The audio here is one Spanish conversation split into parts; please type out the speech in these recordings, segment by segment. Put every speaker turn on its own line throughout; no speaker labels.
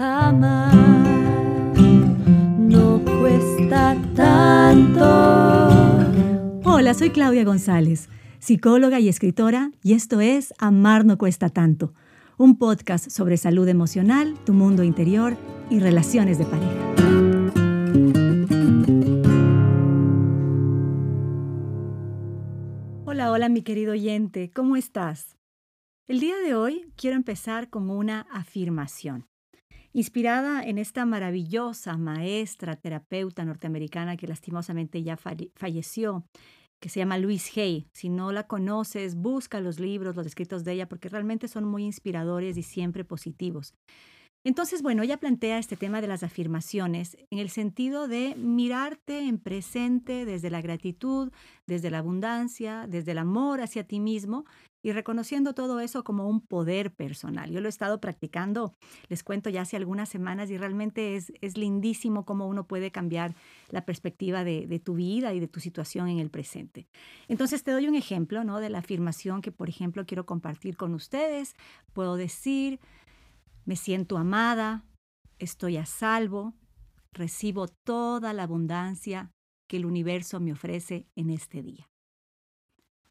Amar no cuesta tanto.
Hola, soy Claudia González, psicóloga y escritora, y esto es Amar no cuesta tanto, un podcast sobre salud emocional, tu mundo interior y relaciones de pareja. Hola, hola mi querido oyente, ¿cómo estás? El día de hoy quiero empezar con una afirmación. Inspirada en esta maravillosa maestra terapeuta norteamericana que lastimosamente ya falleció, que se llama Louise Hay. Si no la conoces, busca los libros, los escritos de ella, porque realmente son muy inspiradores y siempre positivos. Entonces, bueno, ella plantea este tema de las afirmaciones en el sentido de mirarte en presente desde la gratitud, desde la abundancia, desde el amor hacia ti mismo y reconociendo todo eso como un poder personal. Yo lo he estado practicando, les cuento ya hace algunas semanas y realmente es, es lindísimo cómo uno puede cambiar la perspectiva de, de, tu vida y de tu situación en el presente. Entonces te doy un ejemplo ¿no? de la afirmación que, por ejemplo, quiero compartir con ustedes. Puedo decir, me siento amada, estoy a salvo, recibo toda la abundancia que el universo me ofrece en este día.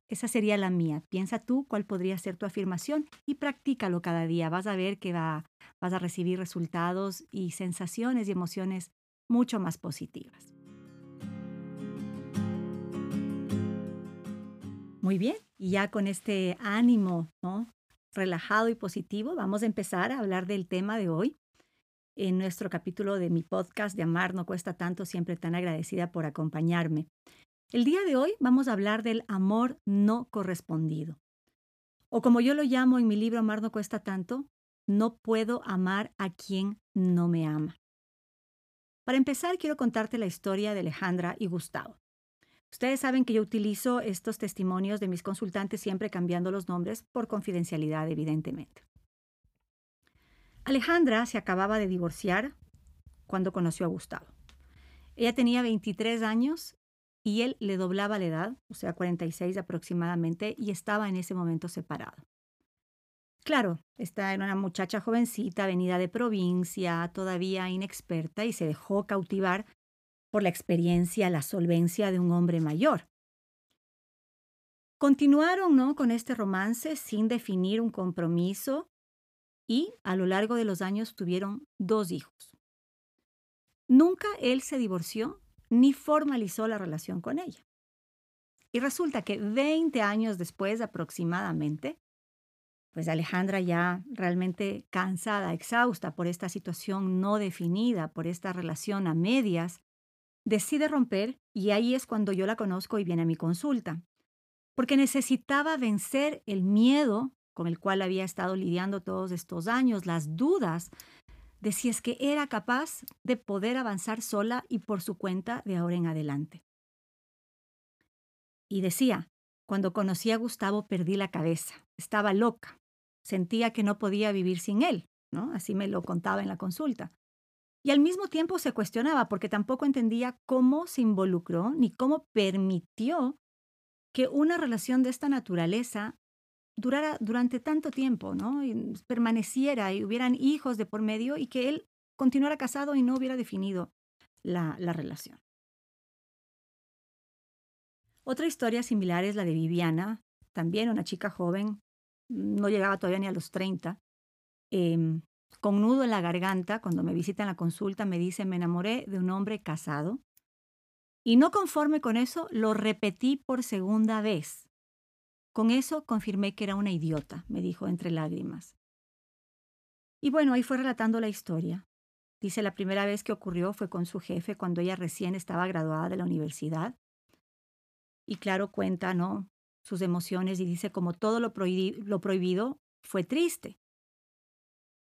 Esa sería la mía. Piensa tú cuál podría ser tu afirmación y practícalo cada día. Vas a ver que va, vas a recibir resultados y sensaciones y emociones mucho más positivas. Muy bien, y ya con este ánimo ¿no? relajado y positivo, vamos a empezar a hablar del tema de hoy. En nuestro capítulo de mi podcast de Amar no cuesta tanto, siempre tan agradecida por acompañarme. El día de hoy vamos a hablar del amor no correspondido. O como yo lo llamo en mi libro Amar no cuesta tanto, no puedo amar a quien no me ama. Para empezar, quiero contarte la historia de Alejandra y Gustavo. Ustedes saben que yo utilizo estos testimonios de mis consultantes siempre cambiando los nombres por confidencialidad, evidentemente. Alejandra se acababa de divorciar cuando conoció a Gustavo. Ella tenía 23 años y él le doblaba la edad, o sea, 46 aproximadamente, y estaba en ese momento separado. Claro, esta era una muchacha jovencita, venida de provincia, todavía inexperta, y se dejó cautivar por la experiencia, la solvencia de un hombre mayor. Continuaron ¿no? con este romance sin definir un compromiso y a lo largo de los años tuvieron dos hijos. Nunca él se divorció ni formalizó la relación con ella. Y resulta que 20 años después aproximadamente, pues Alejandra ya realmente cansada, exhausta por esta situación no definida, por esta relación a medias, decide romper y ahí es cuando yo la conozco y viene a mi consulta, porque necesitaba vencer el miedo con el cual había estado lidiando todos estos años, las dudas de si es que era capaz de poder avanzar sola y por su cuenta de ahora en adelante. Y decía, cuando conocí a Gustavo perdí la cabeza, estaba loca, sentía que no podía vivir sin él, ¿no? Así me lo contaba en la consulta. Y al mismo tiempo se cuestionaba porque tampoco entendía cómo se involucró ni cómo permitió que una relación de esta naturaleza durara durante tanto tiempo, ¿no? Y permaneciera y hubieran hijos de por medio y que él continuara casado y no hubiera definido la, la relación. Otra historia similar es la de Viviana, también una chica joven, no llegaba todavía ni a los 30, eh, con nudo en la garganta, cuando me visita en la consulta, me dice, me enamoré de un hombre casado. Y no conforme con eso, lo repetí por segunda vez. Con eso confirmé que era una idiota, me dijo entre lágrimas. Y bueno, ahí fue relatando la historia. Dice, la primera vez que ocurrió fue con su jefe cuando ella recién estaba graduada de la universidad. Y claro, cuenta, ¿no? Sus emociones y dice, como todo lo, lo prohibido fue triste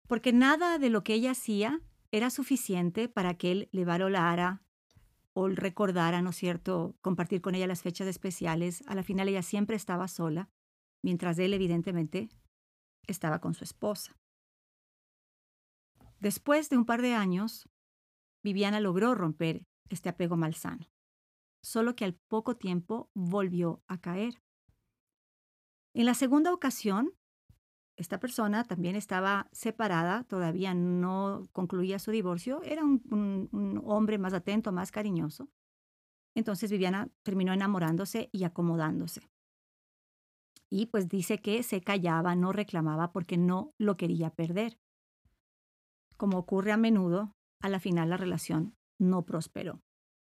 porque nada de lo que ella hacía era suficiente para que él le valorara o recordara, ¿no es cierto?, compartir con ella las fechas especiales. A la final ella siempre estaba sola, mientras él evidentemente estaba con su esposa. Después de un par de años, Viviana logró romper este apego malsano, solo que al poco tiempo volvió a caer. En la segunda ocasión, esta persona también estaba separada, todavía no concluía su divorcio, era un, hombre más atento, más cariñoso. Entonces Viviana terminó enamorándose y acomodándose. Y pues dice que se callaba, no reclamaba porque no lo quería perder. Como ocurre a menudo, a la final la relación no prosperó.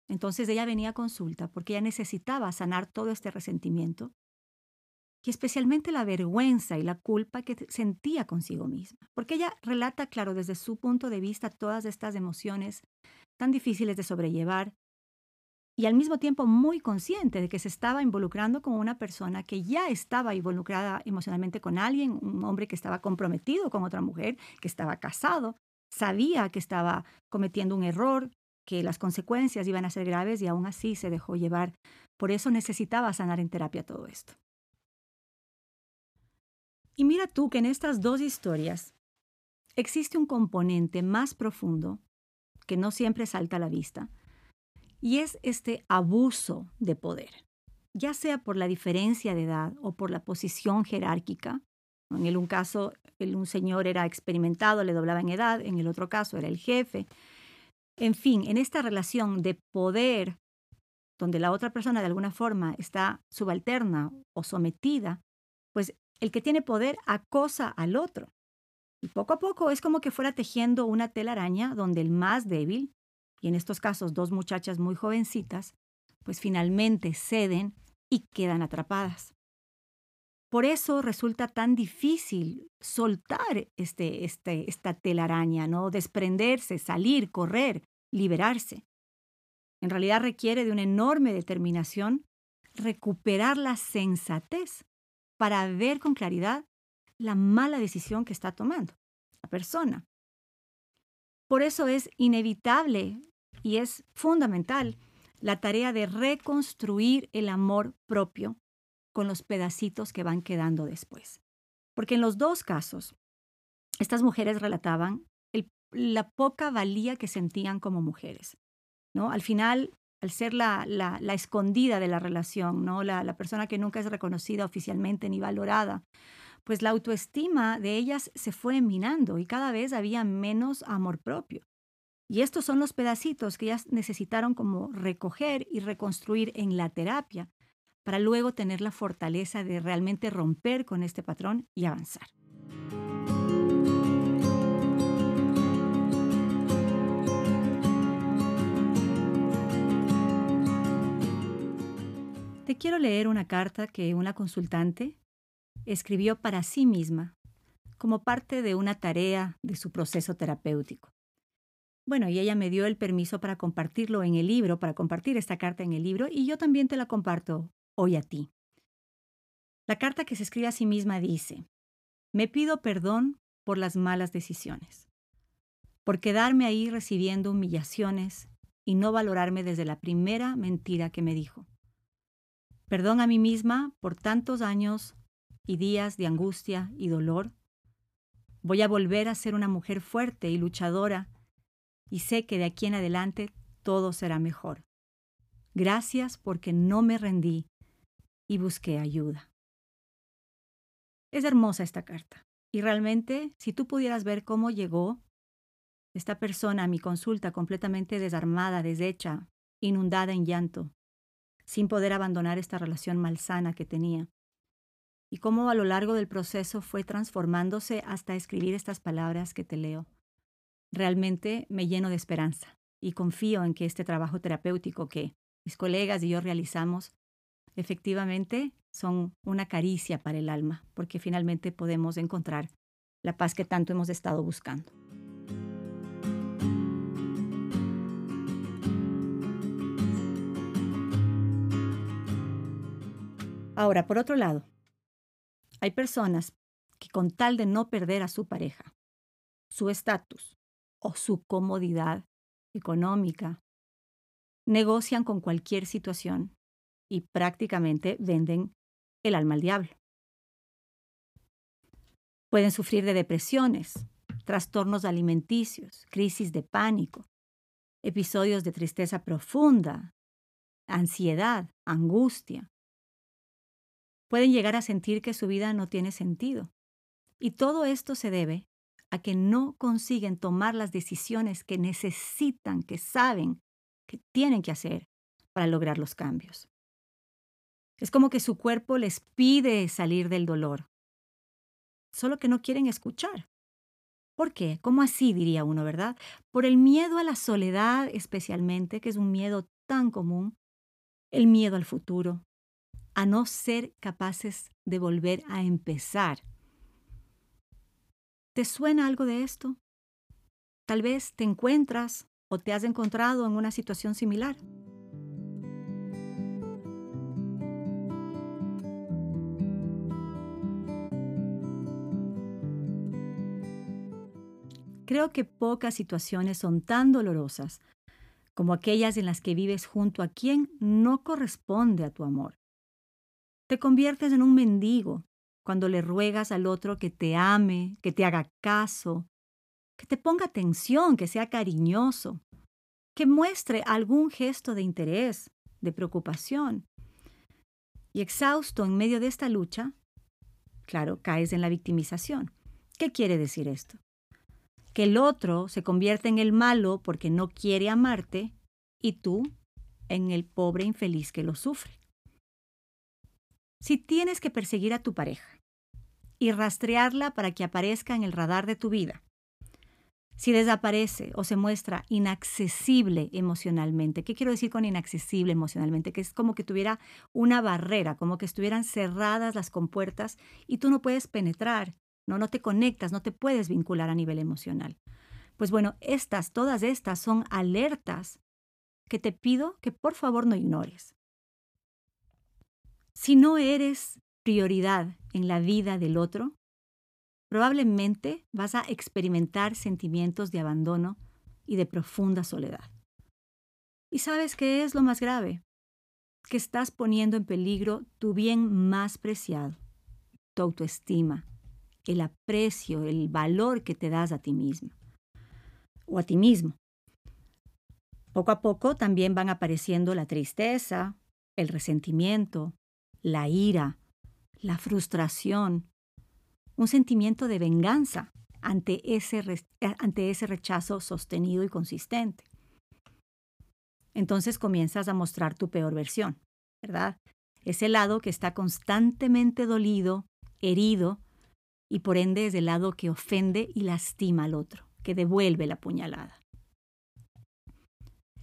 Entonces ella venía a consulta porque ella necesitaba sanar todo este resentimiento y especialmente la vergüenza y la culpa que sentía consigo misma. Porque ella relata, claro, desde su punto de vista todas estas emociones tan difíciles de sobrellevar y al mismo tiempo muy consciente de que se estaba involucrando con una persona que ya estaba involucrada emocionalmente con alguien, un hombre que estaba comprometido con otra mujer, que estaba casado, sabía que estaba cometiendo un error, que las consecuencias iban a ser graves y aún así se dejó llevar. Por eso necesitaba sanar en terapia todo esto. Y mira tú que en estas dos historias existe un componente más profundo que no siempre salta a la vista, y es este abuso de poder, ya sea por la diferencia de edad o por la posición jerárquica. En el un caso, el un señor era experimentado, le doblaba en edad, en el otro caso era el jefe. En fin, en esta relación de poder, donde la otra persona de alguna forma está subalterna o sometida, pues el que tiene poder acosa al otro. Y poco a poco es como que fuera tejiendo una telaraña donde el más débil, y en estos casos dos muchachas muy jovencitas, pues finalmente ceden y quedan atrapadas. Por eso resulta tan difícil soltar este, este, esta telaraña, ¿no? Desprenderse, salir, correr, liberarse. En realidad requiere de una enorme determinación recuperar la sensatez para ver con claridad la mala decisión que está tomando la persona. Por eso es inevitable y es fundamental la tarea de reconstruir el amor propio con los pedacitos que van quedando después. Porque en los dos casos, estas mujeres relataban el- la poca valía que sentían como mujeres. ¿no? Al final, al ser la, la- escondida de la relación, ¿no? La, la persona que nunca es reconocida oficialmente ni valorada, pues la autoestima de ellas se fue minando y cada vez había menos amor propio. Y estos son los pedacitos que ellas necesitaron como recoger y reconstruir en la terapia para luego tener la fortaleza de realmente romper con este patrón y avanzar. Te quiero leer una carta que una consultante escribió para sí misma como parte de una tarea de su proceso terapéutico. Bueno, y ella me dio el permiso para compartirlo en el libro, para compartir esta carta en el libro, y yo también te la comparto hoy a ti. La carta que se escribe a sí misma dice, me pido perdón por las malas decisiones, por quedarme ahí recibiendo humillaciones y no valorarme desde la primera mentira que me dijo. Perdón a mí misma por tantos años y días de angustia y dolor. Voy a volver a ser una mujer fuerte y luchadora y sé que de aquí en adelante todo será mejor. Gracias porque no me rendí y busqué ayuda. Es hermosa esta carta y realmente si tú pudieras ver cómo llegó esta persona a mi consulta completamente desarmada, deshecha, inundada en llanto, sin poder abandonar esta relación malsana que tenía. Y cómo a lo largo del proceso fue transformándose hasta escribir estas palabras que te leo. Realmente me lleno de esperanza y confío en que este trabajo terapéutico que mis colegas y yo realizamos efectivamente son una caricia para el alma, porque finalmente podemos encontrar la paz que tanto hemos estado buscando. Ahora, por otro lado, hay personas que con tal de no perder a su pareja, su estatus o su comodidad económica, negocian con cualquier situación y prácticamente venden el alma al diablo. Pueden sufrir de depresiones, trastornos alimenticios, crisis de pánico, episodios de tristeza profunda, ansiedad, angustia, pueden llegar a sentir que su vida no tiene sentido, Y todo esto se debe a que no consiguen tomar las decisiones que necesitan, que saben, que tienen que hacer para lograr los cambios. Es como que su cuerpo les pide salir del dolor, solo que no quieren escuchar. ¿Por qué? ¿Cómo así diría uno, verdad? Por el miedo a la soledad especialmente, que es un miedo tan común, el miedo al futuro, a no ser capaces de volver a empezar. ¿Te suena algo de esto? Tal vez te encuentras o te has encontrado en una situación similar. Creo que pocas situaciones son tan dolorosas como aquellas en las que vives junto a quien no corresponde a tu amor. Te conviertes en un mendigo cuando le ruegas al otro que te ame, que te haga caso, que te ponga atención, que sea cariñoso, que muestre algún gesto de interés, de preocupación. Y exhausto en medio de esta lucha, claro, caes en la victimización. ¿Qué quiere decir esto? que el otro se convierte en el malo porque no quiere amarte y tú en el pobre infeliz que lo sufre. Si tienes que perseguir a tu pareja y rastrearla para que aparezca en el radar de tu vida, si desaparece o se muestra inaccesible emocionalmente, ¿qué quiero decir con inaccesible emocionalmente? Que es como que tuviera una barrera, como que estuvieran cerradas las compuertas y tú no puedes penetrar ¿no? No te conectas, no te puedes vincular a nivel emocional. Pues bueno, estas, todas estas son alertas que te pido que por favor no ignores. Si no eres prioridad en la vida del otro, probablemente vas a experimentar sentimientos de abandono y de profunda soledad. ¿Y sabes qué es lo más grave? Que estás poniendo en peligro tu bien más preciado, tu autoestima, el aprecio, el valor que te das a ti mismo o a ti mismo. Poco a poco también van apareciendo la tristeza, el resentimiento, la ira, la frustración, un sentimiento de venganza ante ese, ante ese rechazo sostenido y consistente. Entonces comienzas a mostrar tu peor versión, ¿verdad? Ese lado que está constantemente dolido, herido y por ende es el lado que ofende y lastima al otro, que devuelve la puñalada.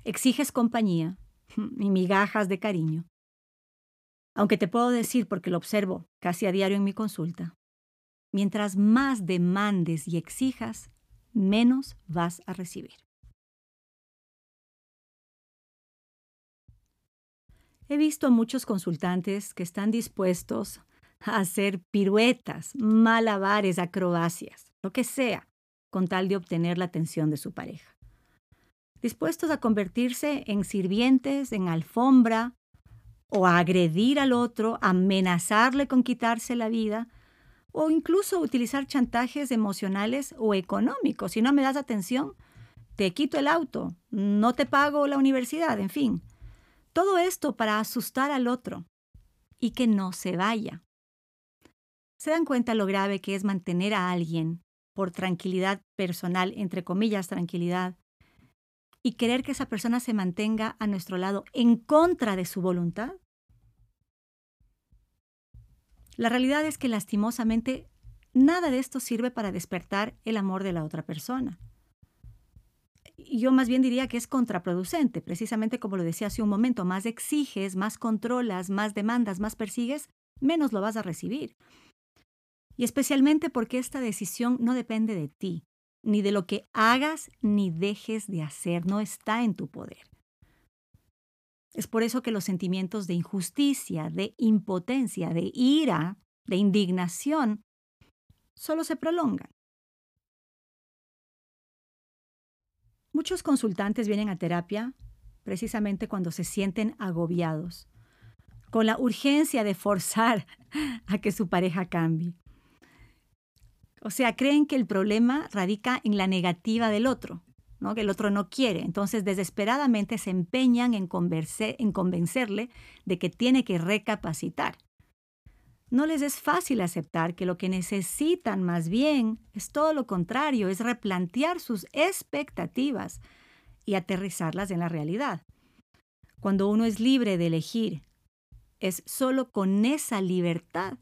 Exiges compañía y migajas de cariño. Aunque te puedo decir, porque lo observo casi a diario en mi consulta, mientras más demandes y exijas, menos vas a recibir. He visto a muchos consultantes que están dispuestos a hacer piruetas, malabares, acrobacias, lo que sea, con tal de obtener la atención de su pareja. Dispuestos a convertirse en sirvientes, en alfombra, o agredir al otro, amenazarle con quitarse la vida, o incluso utilizar chantajes emocionales o económicos. Si no me das atención, te quito el auto, no te pago la universidad, en fin. Todo esto para asustar al otro y que no se vaya. ¿Se dan cuenta lo grave que es mantener a alguien por tranquilidad personal, entre comillas tranquilidad, y querer que esa persona se mantenga a nuestro lado en contra de su voluntad? La realidad es que lastimosamente nada de esto sirve para despertar el amor de la otra persona. Yo más bien diría que es contraproducente, precisamente como lo decía hace un momento, más exiges, más controlas, más demandas, más persigues, menos lo vas a recibir. Y especialmente porque esta decisión no depende de ti, ni de lo que hagas ni dejes de hacer, no está en tu poder. Es por eso que los sentimientos de injusticia, de impotencia, de ira, de indignación, solo se prolongan. Muchos consultantes vienen a terapia precisamente cuando se sienten agobiados, con la urgencia de forzar a que su pareja cambie. O sea, creen que el problema radica en la negativa del otro, ¿no? que el otro no quiere. Entonces, desesperadamente se empeñan en, en convencerle de que tiene que recapacitar. no les es fácil aceptar que lo que necesitan más bien es todo lo contrario, es replantear sus expectativas y aterrizarlas en la realidad. Cuando uno es libre de elegir, es solo con esa libertad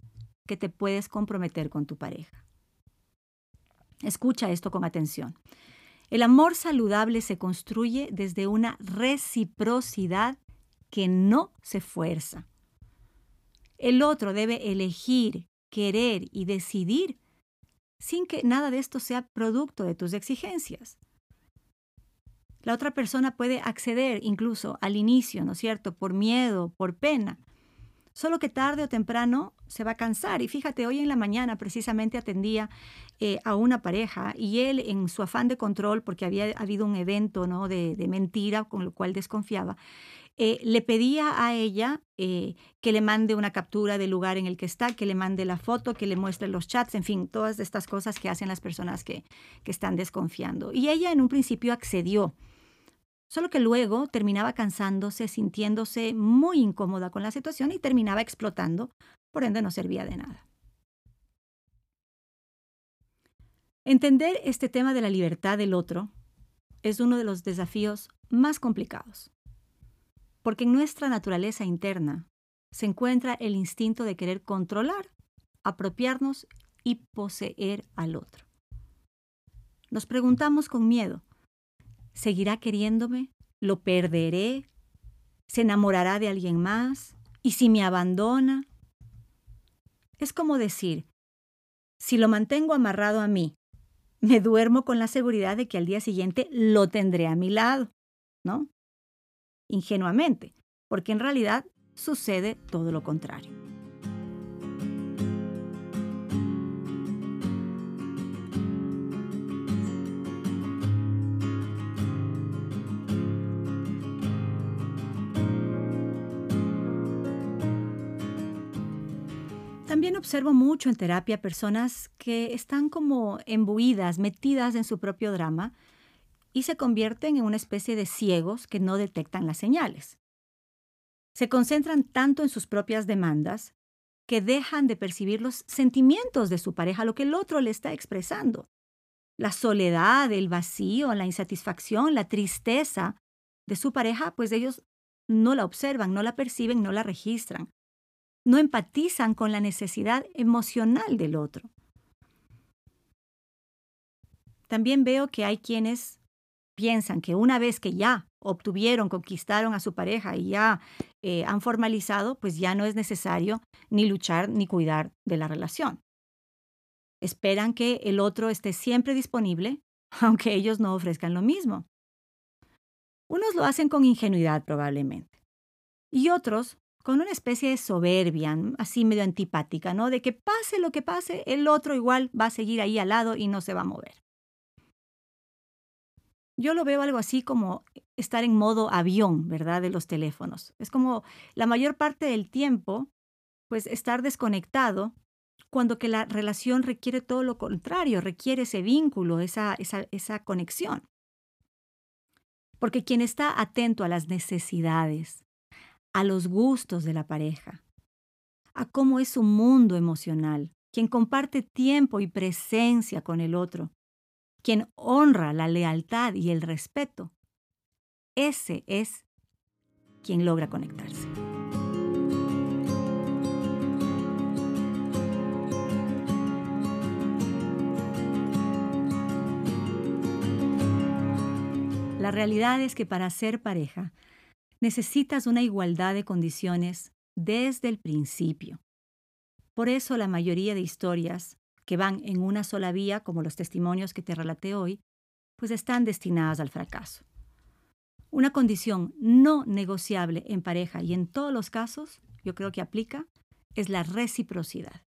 que te puedes comprometer con tu pareja. Escucha esto con atención. El amor saludable se construye desde una reciprocidad que no se fuerza. El otro debe elegir, querer y decidir sin que nada de esto sea producto de tus exigencias. La otra persona puede acceder incluso al inicio, ¿no es cierto?, por miedo, por pena. Solo que tarde o temprano se va a cansar. Y fíjate, hoy en la mañana precisamente atendía eh, a una pareja y él en su afán de control, porque había habido un evento ¿no? de, mentira con lo cual desconfiaba, eh, le pedía a ella eh, que le mande una captura del lugar en el que está, que le mande la foto, que le muestre los chats, en fin, todas estas cosas que hacen las personas que, que están desconfiando. Y ella en un principio accedió, solo que luego terminaba cansándose, sintiéndose muy incómoda con la situación y terminaba explotando, por ende no servía de nada. Entender este tema de la libertad del otro es uno de los desafíos más complicados porque en nuestra naturaleza interna se encuentra el instinto de querer controlar, apropiarnos y poseer al otro. Nos preguntamos con miedo, ¿seguirá queriéndome? ¿Lo perderé? ¿Se enamorará de alguien más? ¿Y si me abandona? Es como decir, si lo mantengo amarrado a mí, me duermo con la seguridad de que al día siguiente lo tendré a mi lado, ¿no? ingenuamente, porque en realidad sucede todo lo contrario. Observo mucho en terapia personas que están como embuidas, metidas en su propio drama, y se convierten en una especie de ciegos que no detectan las señales. Se concentran tanto en sus propias demandas que dejan de percibir los sentimientos de su pareja, lo que el otro le está expresando. La soledad, el vacío, la insatisfacción, la tristeza de su pareja, pues ellos no la observan, no la perciben, no la registran. No empatizan con la necesidad emocional del otro. También veo que hay quienes piensan que una vez que ya obtuvieron, conquistaron a su pareja y ya eh, han formalizado, pues ya no es necesario ni luchar ni cuidar de la relación. Esperan que el otro esté siempre disponible, aunque ellos no ofrezcan lo mismo. Unos lo hacen con ingenuidad probablemente y otros con una especie de soberbia, así medio antipática, ¿no? De que pase lo que pase, el otro igual va a seguir ahí al lado y no se va a mover. Yo lo veo algo así como estar en modo avión, ¿verdad? De los teléfonos. Es como la mayor parte del tiempo, pues estar desconectado cuando que la relación requiere todo lo contrario, requiere ese vínculo, esa, esa, esa conexión. Porque quien está atento a las necesidades, a los gustos de la pareja, a cómo es su mundo emocional, quien comparte tiempo y presencia con el otro, quien honra la lealtad y el respeto, ese es quien logra conectarse. La realidad es que para ser pareja necesitas una igualdad de condiciones desde el principio. Por eso la mayoría de historias que van en una sola vía, como los testimonios que te relaté hoy, pues están destinadas al fracaso. Una condición no negociable en pareja y en todos los casos, yo creo que aplica, es la reciprocidad.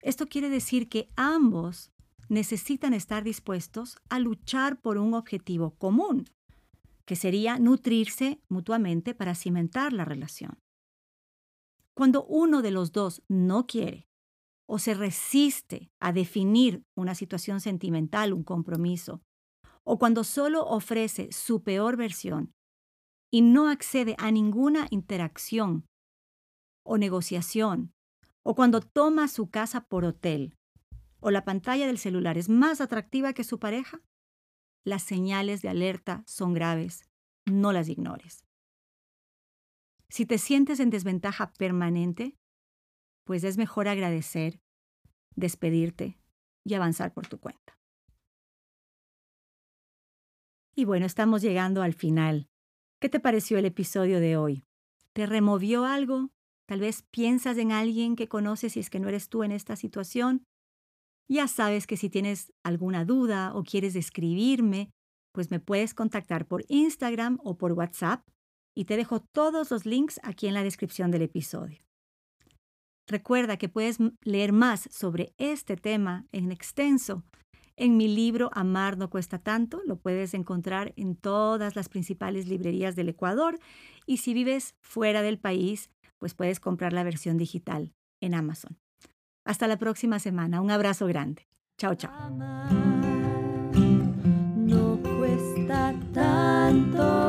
Esto quiere decir que ambos necesitan estar dispuestos a luchar por un objetivo común, que sería nutrirse mutuamente para cimentar la relación. Cuando uno de los dos no quiere o se resiste a definir una situación sentimental, un compromiso, o cuando solo ofrece su peor versión y no accede a ninguna interacción o negociación o cuando toma su casa por hotel, o la pantalla del celular es más atractiva que su pareja, las señales de alerta son graves, no las ignores. Si te sientes en desventaja permanente, pues es mejor agradecer, despedirte y avanzar por tu cuenta. Y bueno, estamos llegando al final. ¿Qué te pareció el episodio de hoy? ¿Te removió algo? Tal vez piensas en alguien que conoces si es que no eres tú en esta situación. Ya sabes que si tienes alguna duda o quieres escribirme, pues me puedes contactar por Instagram o por WhatsApp y te dejo todos los links aquí en la descripción del episodio. Recuerda que puedes leer más sobre este tema en extenso en mi libro Amar no cuesta tanto. Lo puedes encontrar en todas las principales librerías del Ecuador y si vives fuera del país, pues puedes comprar la versión digital en Amazon. Hasta la próxima semana. Un abrazo grande. Chao, chao. No cuesta tanto.